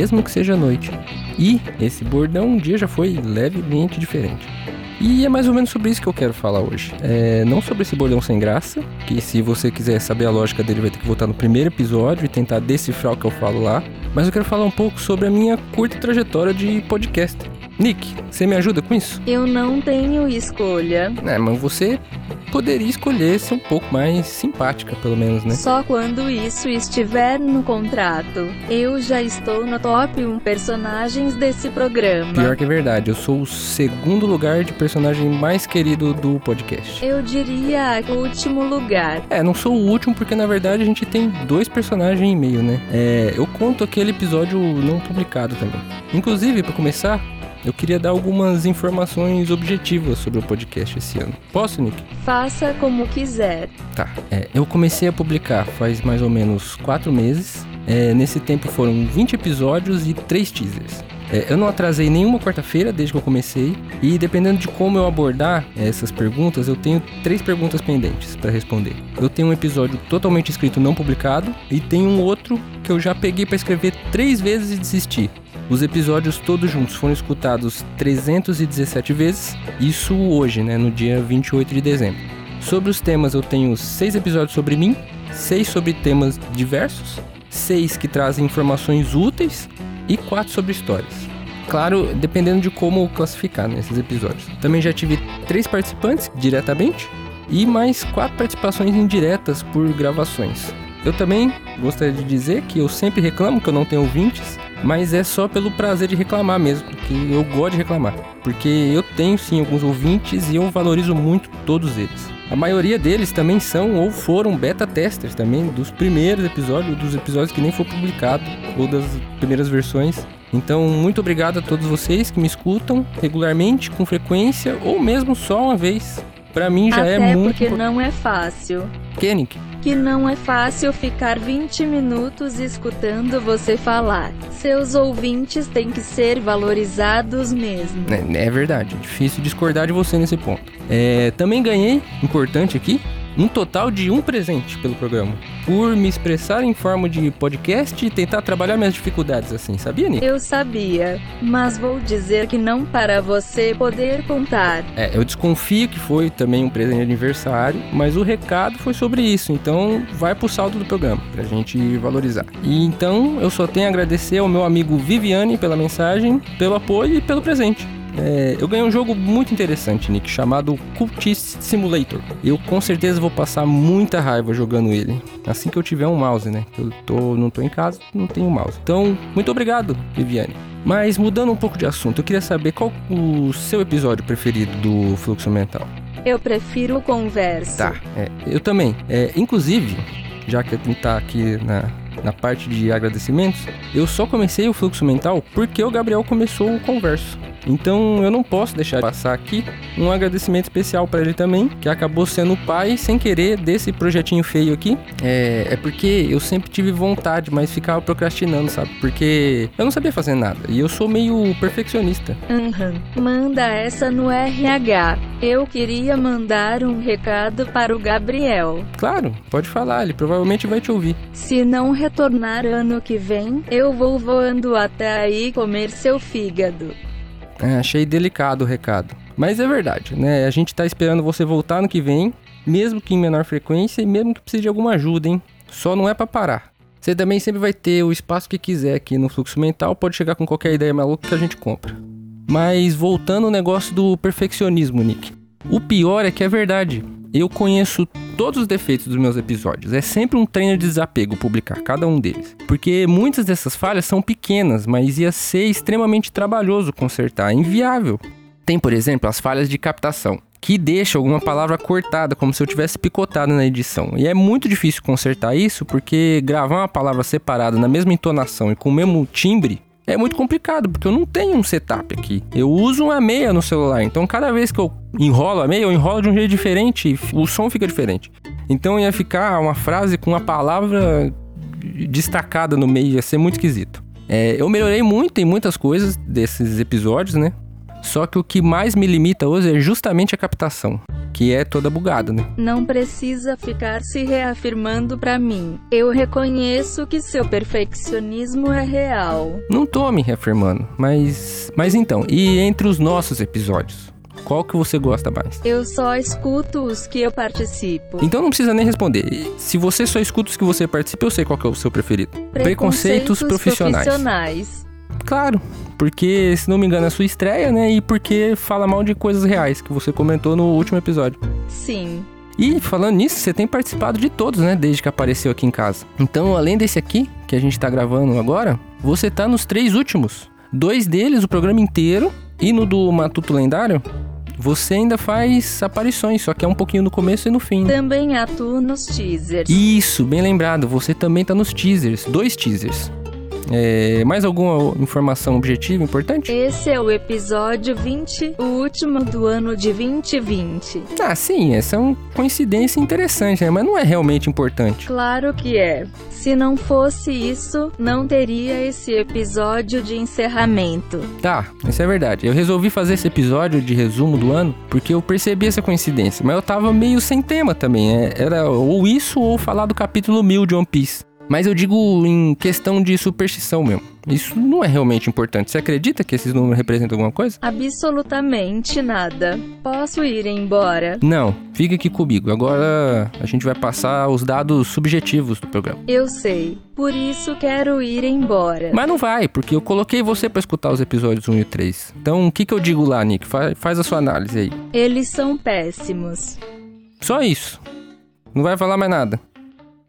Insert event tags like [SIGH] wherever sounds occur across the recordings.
mesmo que seja noite. E esse bordão um dia já foi levemente diferente. E é mais ou menos sobre isso que eu quero falar hoje. É, não sobre esse bordão sem graça, que se você quiser saber a lógica dele vai ter que voltar no primeiro episódio e tentar decifrar o que eu falo lá. Mas eu quero falar um pouco sobre a minha curta trajetória de podcast. Nick, você me ajuda com isso? Eu não tenho escolha. É, mas você poderia escolher ser um pouco mais simpática, pelo menos, né? Só quando isso estiver no contrato. Eu já estou no top 1 personagens desse programa. Pior que é verdade, eu sou o segundo lugar de personagem mais querido do podcast. Eu diria último lugar. É, não sou o último porque na verdade a gente tem dois personagens e meio, né? É, eu conto aquele episódio não publicado também. Inclusive, para começar, eu queria dar algumas informações objetivas sobre o podcast esse ano. Posso, Nick? Faça como quiser. Tá. É, eu comecei a publicar faz mais ou menos quatro meses. É, nesse tempo foram 20 episódios e 3 teasers. É, eu não atrasei nenhuma quarta-feira desde que eu comecei. E dependendo de como eu abordar essas perguntas, eu tenho três perguntas pendentes para responder. Eu tenho um episódio totalmente escrito não publicado e tenho um outro que eu já peguei para escrever três vezes e desisti. Os episódios todos juntos foram escutados 317 vezes, isso hoje, né, no dia 28 de dezembro. Sobre os temas, eu tenho seis episódios sobre mim, seis sobre temas diversos, seis que trazem informações úteis e quatro sobre histórias. Claro, dependendo de como classificar nesses né, episódios. Também já tive três participantes diretamente e mais quatro participações indiretas por gravações. Eu também gostaria de dizer que eu sempre reclamo que eu não tenho ouvintes, mas é só pelo prazer de reclamar mesmo, que eu gosto de reclamar. Porque eu tenho sim alguns ouvintes e eu valorizo muito todos eles. A maioria deles também são ou foram beta testers também dos primeiros episódios, dos episódios que nem foi publicado ou das primeiras versões. Então, muito obrigado a todos vocês que me escutam regularmente, com frequência ou mesmo só uma vez. Para mim já Até é muito porque não é fácil. Kennick, que não é fácil ficar 20 minutos escutando você falar. Seus ouvintes têm que ser valorizados mesmo. É, é verdade, é difícil discordar de você nesse ponto. É, também ganhei, importante aqui, um total de um presente pelo programa. Por me expressar em forma de podcast e tentar trabalhar minhas dificuldades assim, sabia, Nick? Eu sabia, mas vou dizer que não para você poder contar. É, eu desconfio que foi também um presente de aniversário, mas o recado foi sobre isso, então vai pro saldo do programa, pra gente valorizar. E então eu só tenho a agradecer ao meu amigo Viviane pela mensagem, pelo apoio e pelo presente. É, eu ganhei um jogo muito interessante, Nick, chamado Cultist Simulator. Eu com certeza vou passar muita raiva jogando ele. Assim que eu tiver um mouse, né? Eu tô, não tô em casa, não tenho mouse. Então, muito obrigado, Viviane. Mas mudando um pouco de assunto, eu queria saber qual o seu episódio preferido do Fluxo Mental. Eu prefiro conversa. Tá, é, eu também. É, inclusive, já que a gente tá aqui na, na parte de agradecimentos, eu só comecei o fluxo mental porque o Gabriel começou o converso. Então eu não posso deixar passar aqui um agradecimento especial para ele também, que acabou sendo o pai sem querer desse projetinho feio aqui. É, é porque eu sempre tive vontade, mas ficava procrastinando, sabe? Porque eu não sabia fazer nada e eu sou meio perfeccionista. Uhum. Manda essa no RH. Eu queria mandar um recado para o Gabriel. Claro, pode falar, ele provavelmente vai te ouvir. Se não retornar ano que vem, eu vou voando até aí comer seu fígado. É, achei delicado o recado. Mas é verdade, né? A gente tá esperando você voltar no que vem, mesmo que em menor frequência e mesmo que precise de alguma ajuda, hein? Só não é para parar. Você também sempre vai ter o espaço que quiser aqui no fluxo mental, pode chegar com qualquer ideia maluca que a gente compra. Mas voltando ao negócio do perfeccionismo, Nick. O pior é que é verdade. Eu conheço todos os defeitos dos meus episódios. É sempre um treino de desapego publicar cada um deles. Porque muitas dessas falhas são pequenas, mas ia ser extremamente trabalhoso consertar, inviável. Tem, por exemplo, as falhas de captação, que deixa alguma palavra cortada, como se eu tivesse picotado na edição. E é muito difícil consertar isso, porque gravar uma palavra separada na mesma entonação e com o mesmo timbre é muito complicado, porque eu não tenho um setup aqui. Eu uso uma meia no celular, então cada vez que eu enrolo a meia, eu enrolo de um jeito diferente o som fica diferente. Então ia ficar uma frase com uma palavra destacada no meio, ia ser muito esquisito. É, eu melhorei muito em muitas coisas desses episódios, né? Só que o que mais me limita hoje é justamente a captação, que é toda bugada, né? Não precisa ficar se reafirmando pra mim. Eu reconheço que seu perfeccionismo é real. Não tô me reafirmando, mas. Mas então, e entre os nossos episódios? Qual que você gosta mais? Eu só escuto os que eu participo. Então não precisa nem responder. Se você só escuta os que você participa, eu sei qual que é o seu preferido. Preconceitos, profissionais. profissionais. Claro, porque, se não me engano, é sua estreia, né? E porque fala mal de coisas reais, que você comentou no último episódio. Sim. E falando nisso, você tem participado de todos, né? Desde que apareceu aqui em casa. Então, além desse aqui, que a gente tá gravando agora, você tá nos três últimos. Dois deles, o programa inteiro, e no do Matuto Lendário, você ainda faz aparições, só que é um pouquinho no começo e no fim. Também atuo nos teasers. Isso, bem lembrado, você também tá nos teasers, dois teasers. É, mais alguma informação objetiva importante? Esse é o episódio 20, o último do ano de 2020. Ah, sim, essa é uma coincidência interessante, né? Mas não é realmente importante. Claro que é. Se não fosse isso, não teria esse episódio de encerramento. Tá, isso é verdade. Eu resolvi fazer esse episódio de resumo do ano porque eu percebi essa coincidência, mas eu tava meio sem tema também. é- Era ou isso ou falar do capítulo 1000 de One Piece. Mas eu digo em questão de superstição mesmo. Isso não é realmente importante. Você acredita que esses números representam alguma coisa? Absolutamente nada. Posso ir embora? Não, fica aqui comigo. Agora a gente vai passar os dados subjetivos do programa. Eu sei. Por isso quero ir embora. Mas não vai, porque eu coloquei você pra escutar os episódios 1 e 3. Então o que, que eu digo lá, Nick? Fa- faz a sua análise aí. Eles são péssimos. Só isso. Não vai falar mais nada.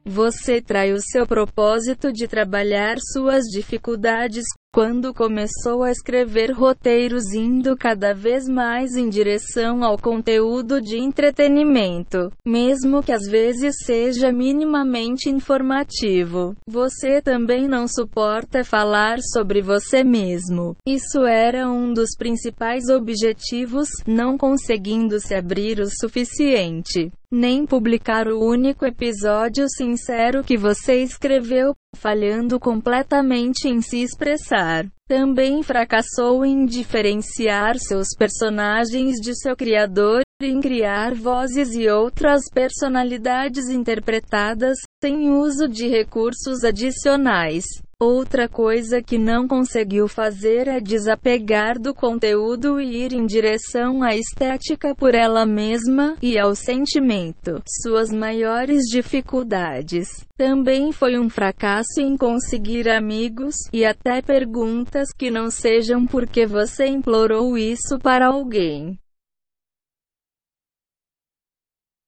Você trai o seu propósito de trabalhar suas dificuldades quando começou a escrever roteiros indo cada vez mais em direção ao conteúdo de entretenimento, mesmo que às vezes seja minimamente informativo. Você também não suporta falar sobre você mesmo. Isso era um dos principais objetivos, não conseguindo se abrir o suficiente nem publicar o único episódio sincero que você escreveu, falhando completamente em se expressar. Também fracassou em diferenciar seus personagens de seu criador, em criar vozes e outras personalidades interpretadas, sem uso de recursos adicionais. Outra coisa que não conseguiu fazer é desapegar do conteúdo e ir em direção à estética por ela mesma e ao sentimento. Suas maiores dificuldades. Também foi um fracasso em conseguir amigos e até perguntas que não sejam porque você implorou isso para alguém.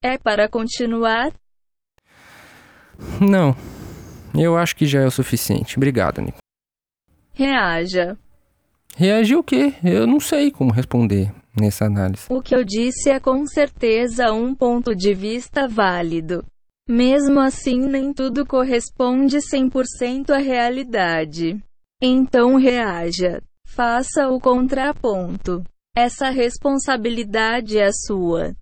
É para continuar? Não. Eu acho que já é o suficiente. Obrigado, Nick. Reaja. Reagir o quê? Eu não sei como responder nessa análise. O que eu disse é com certeza um ponto de vista válido. Mesmo assim, nem tudo corresponde 100% à realidade. Então reaja. Faça o contraponto. Essa responsabilidade é sua.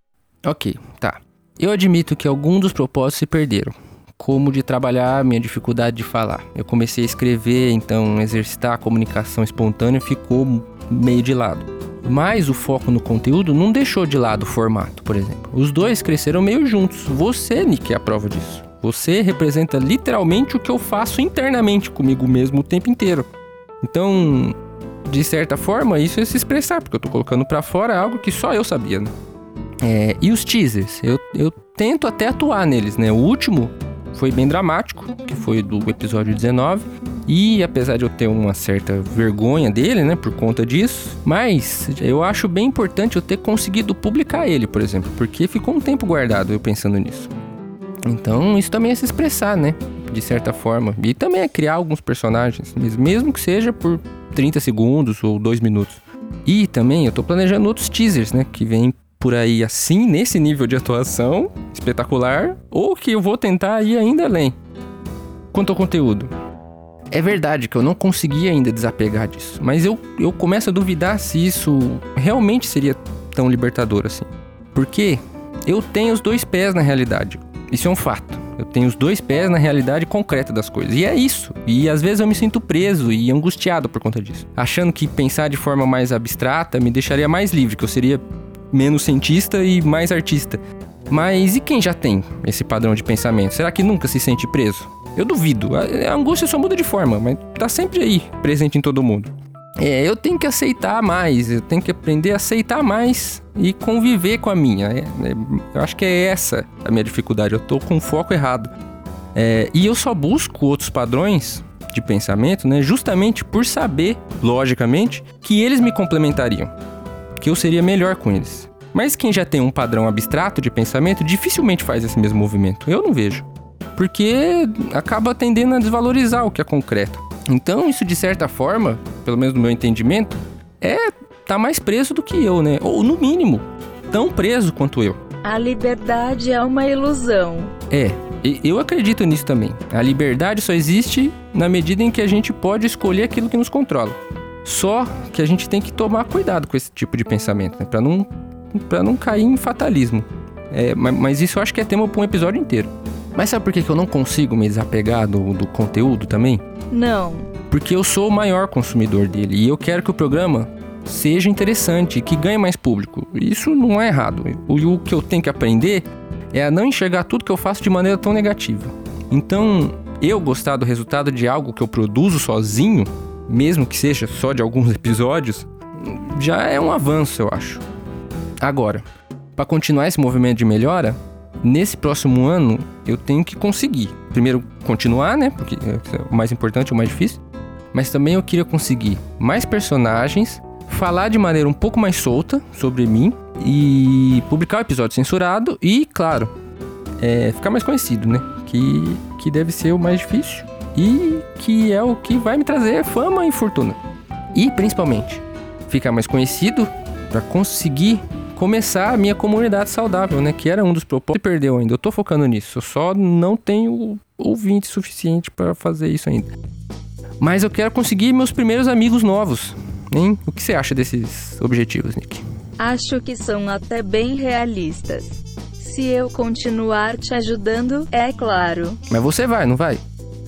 Ok, tá. Eu admito que alguns dos propósitos se perderam. Como de trabalhar a minha dificuldade de falar. Eu comecei a escrever, então exercitar a comunicação espontânea ficou meio de lado. Mas o foco no conteúdo não deixou de lado o formato, por exemplo. Os dois cresceram meio juntos. Você, Nick, é a prova disso. Você representa literalmente o que eu faço internamente comigo mesmo o tempo inteiro. Então, de certa forma, isso é se expressar, porque eu tô colocando pra fora algo que só eu sabia, né? É, e os teasers, eu, eu tento até atuar neles, né? O último foi bem dramático, que foi do episódio 19. E apesar de eu ter uma certa vergonha dele, né, por conta disso, mas eu acho bem importante eu ter conseguido publicar ele, por exemplo, porque ficou um tempo guardado eu pensando nisso. Então, isso também é se expressar, né? De certa forma. E também é criar alguns personagens, mesmo que seja por 30 segundos ou 2 minutos. E também eu tô planejando outros teasers, né? Que vem por aí assim, nesse nível de atuação espetacular, ou que eu vou tentar ir ainda além. Quanto ao conteúdo. É verdade que eu não consegui ainda desapegar disso, mas eu, eu começo a duvidar se isso realmente seria tão libertador assim. Porque eu tenho os dois pés na realidade. Isso é um fato. Eu tenho os dois pés na realidade concreta das coisas. E é isso. E às vezes eu me sinto preso e angustiado por conta disso. Achando que pensar de forma mais abstrata me deixaria mais livre, que eu seria menos cientista e mais artista. Mas e quem já tem esse padrão de pensamento? Será que nunca se sente preso? Eu duvido. A angústia só muda de forma, mas tá sempre aí, presente em todo mundo. É, eu tenho que aceitar mais, eu tenho que aprender a aceitar mais e conviver com a minha. É, é, eu acho que é essa a minha dificuldade, eu tô com o foco errado. É, e eu só busco outros padrões de pensamento, né, justamente por saber, logicamente, que eles me complementariam, que eu seria melhor com eles. Mas quem já tem um padrão abstrato de pensamento dificilmente faz esse mesmo movimento. Eu não vejo. Porque acaba tendendo a desvalorizar o que é concreto. Então, isso de certa forma, pelo menos no meu entendimento, é tá mais preso do que eu, né? Ou no mínimo, tão preso quanto eu. A liberdade é uma ilusão. É, eu acredito nisso também. A liberdade só existe na medida em que a gente pode escolher aquilo que nos controla. Só que a gente tem que tomar cuidado com esse tipo de pensamento, né? Para não para não cair em fatalismo. É, mas isso eu acho que é tema para um episódio inteiro. Mas sabe por que eu não consigo me desapegar do, do conteúdo também? Não. Porque eu sou o maior consumidor dele e eu quero que o programa seja interessante, que ganhe mais público. Isso não é errado. O, o que eu tenho que aprender é a não enxergar tudo que eu faço de maneira tão negativa. Então, eu gostar do resultado de algo que eu produzo sozinho, mesmo que seja só de alguns episódios, já é um avanço, eu acho. Agora, para continuar esse movimento de melhora, nesse próximo ano eu tenho que conseguir. Primeiro, continuar, né? Porque é o mais importante, o mais difícil. Mas também eu queria conseguir mais personagens, falar de maneira um pouco mais solta sobre mim e publicar o episódio censurado e, claro, é, ficar mais conhecido, né? Que, que deve ser o mais difícil e que é o que vai me trazer fama e fortuna. E, principalmente, ficar mais conhecido para conseguir começar a minha comunidade saudável, né? Que era um dos propósitos. Perdeu ainda. Eu tô focando nisso. Eu só não tenho ouvinte suficiente para fazer isso ainda. Mas eu quero conseguir meus primeiros amigos novos. Hein? O que você acha desses objetivos, Nick? Acho que são até bem realistas. Se eu continuar te ajudando, é claro. Mas você vai, não vai?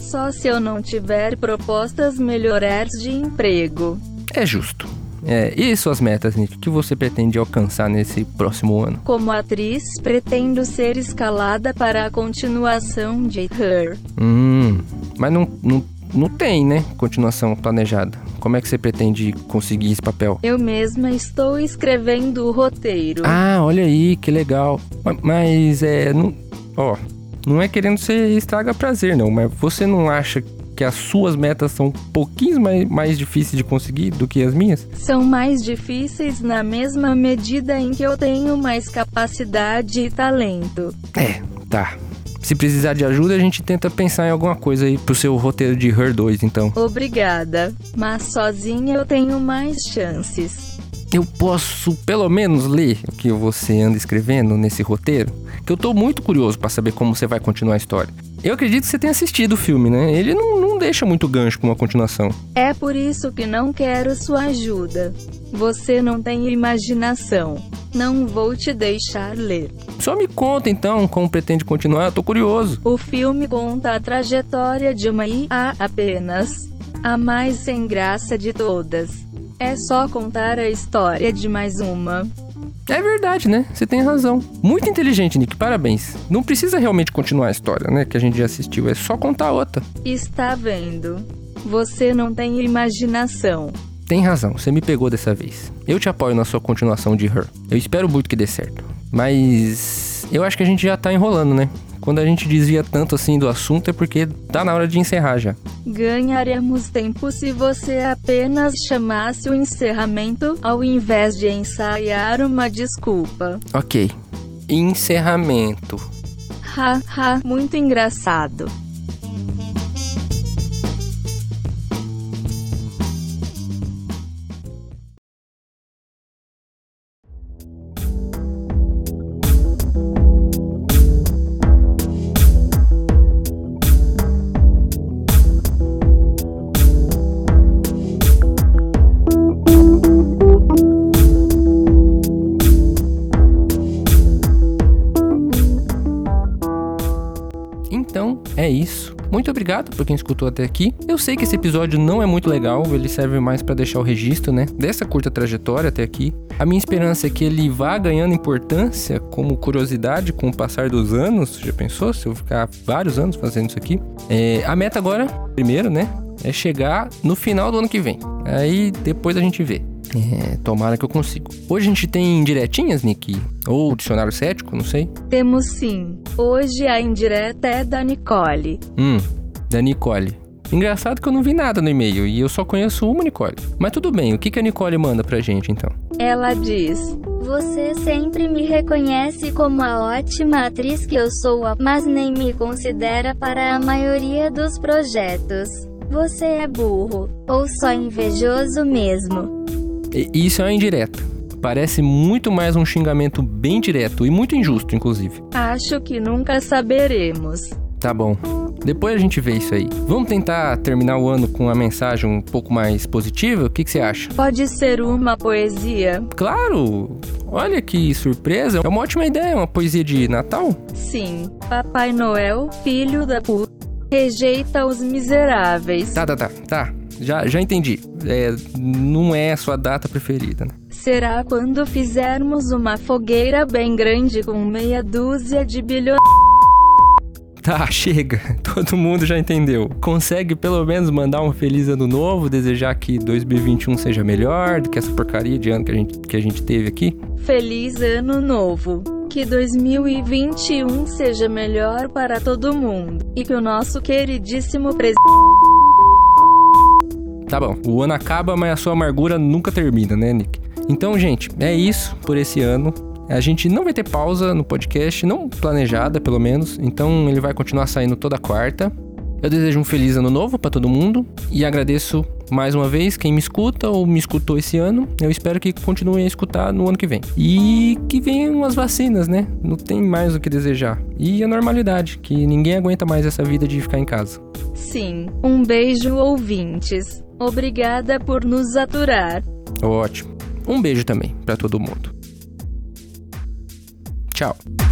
Só se eu não tiver propostas melhores de emprego. É justo. É, e suas metas, Nick? O que você pretende alcançar nesse próximo ano? Como atriz, pretendo ser escalada para a continuação de Her. Hum, mas não, não, não tem, né? Continuação planejada. Como é que você pretende conseguir esse papel? Eu mesma estou escrevendo o roteiro. Ah, olha aí, que legal. Mas é. Não, ó, não é querendo ser estraga prazer, não. Mas você não acha que as suas metas são um pouquinho mais, mais difíceis de conseguir do que as minhas? São mais difíceis na mesma medida em que eu tenho mais capacidade e talento. É, tá. Se precisar de ajuda, a gente tenta pensar em alguma coisa aí pro seu roteiro de Her 2, então. Obrigada, mas sozinha eu tenho mais chances. Eu posso pelo menos ler o que você anda escrevendo nesse roteiro? Que eu tô muito curioso para saber como você vai continuar a história. Eu acredito que você tenha assistido o filme, né? Ele não, não deixa muito gancho com uma continuação. É por isso que não quero sua ajuda. Você não tem imaginação. Não vou te deixar ler. Só me conta então como pretende continuar, eu tô curioso. O filme conta a trajetória de uma IA apenas. A mais sem graça de todas. É só contar a história de mais uma. É verdade, né? Você tem razão. Muito inteligente, Nick. Parabéns. Não precisa realmente continuar a história, né? Que a gente já assistiu. É só contar outra. Está vendo? Você não tem imaginação. Tem razão, você me pegou dessa vez. Eu te apoio na sua continuação de Her. Eu espero muito que dê certo. Mas eu acho que a gente já tá enrolando, né? Quando a gente desvia tanto assim do assunto é porque tá na hora de encerrar já. Ganharemos tempo se você apenas chamasse o encerramento ao invés de ensaiar uma desculpa. Ok. Encerramento. Ha ha, muito engraçado. Obrigado por quem escutou até aqui. Eu sei que esse episódio não é muito legal, ele serve mais para deixar o registro, né, dessa curta trajetória até aqui. A minha esperança é que ele vá ganhando importância como curiosidade com o passar dos anos. Já pensou se eu ficar vários anos fazendo isso aqui? É, a meta agora, primeiro, né, é chegar no final do ano que vem. Aí depois a gente vê. É, tomara que eu consigo. Hoje a gente tem diretinhas, Nick? Ou dicionário cético, não sei. Temos sim. Hoje a indireta é da Nicole. Hum, da Nicole. Engraçado que eu não vi nada no e-mail e eu só conheço uma Nicole. Mas tudo bem, o que, que a Nicole manda pra gente então? Ela diz: Você sempre me reconhece como a ótima atriz que eu sou, mas nem me considera para a maioria dos projetos. Você é burro, ou só invejoso mesmo. E isso é uma indireta. Parece muito mais um xingamento bem direto e muito injusto, inclusive. Acho que nunca saberemos. Tá bom. Depois a gente vê isso aí. Vamos tentar terminar o ano com uma mensagem um pouco mais positiva? O que, que você acha? Pode ser uma poesia? Claro! Olha que surpresa! É uma ótima ideia, uma poesia de Natal? Sim. Papai Noel, filho da puta, rejeita os miseráveis. Tá, tá, tá, tá. Já, já entendi. É, não é a sua data preferida, né? Será quando fizermos uma fogueira bem grande com meia dúzia de bilhões. Tá, [LAUGHS] chega. Todo mundo já entendeu. Consegue pelo menos mandar um feliz ano novo, desejar que 2021 seja melhor do que essa porcaria de ano que a gente, que a gente teve aqui? Feliz ano novo. Que 2021 seja melhor para todo mundo. E que o nosso queridíssimo presidente. Tá bom, o ano acaba, mas a sua amargura nunca termina, né, Nick? Então, gente, é isso por esse ano. A gente não vai ter pausa no podcast, não planejada pelo menos, então ele vai continuar saindo toda quarta. Eu desejo um feliz ano novo para todo mundo e agradeço mais uma vez quem me escuta ou me escutou esse ano. Eu espero que continuem a escutar no ano que vem. E que venham as vacinas, né? Não tem mais o que desejar. E a normalidade, que ninguém aguenta mais essa vida de ficar em casa. Sim. Um beijo, ouvintes. Obrigada por nos aturar. Ótimo. Um beijo também para todo mundo. Ciao.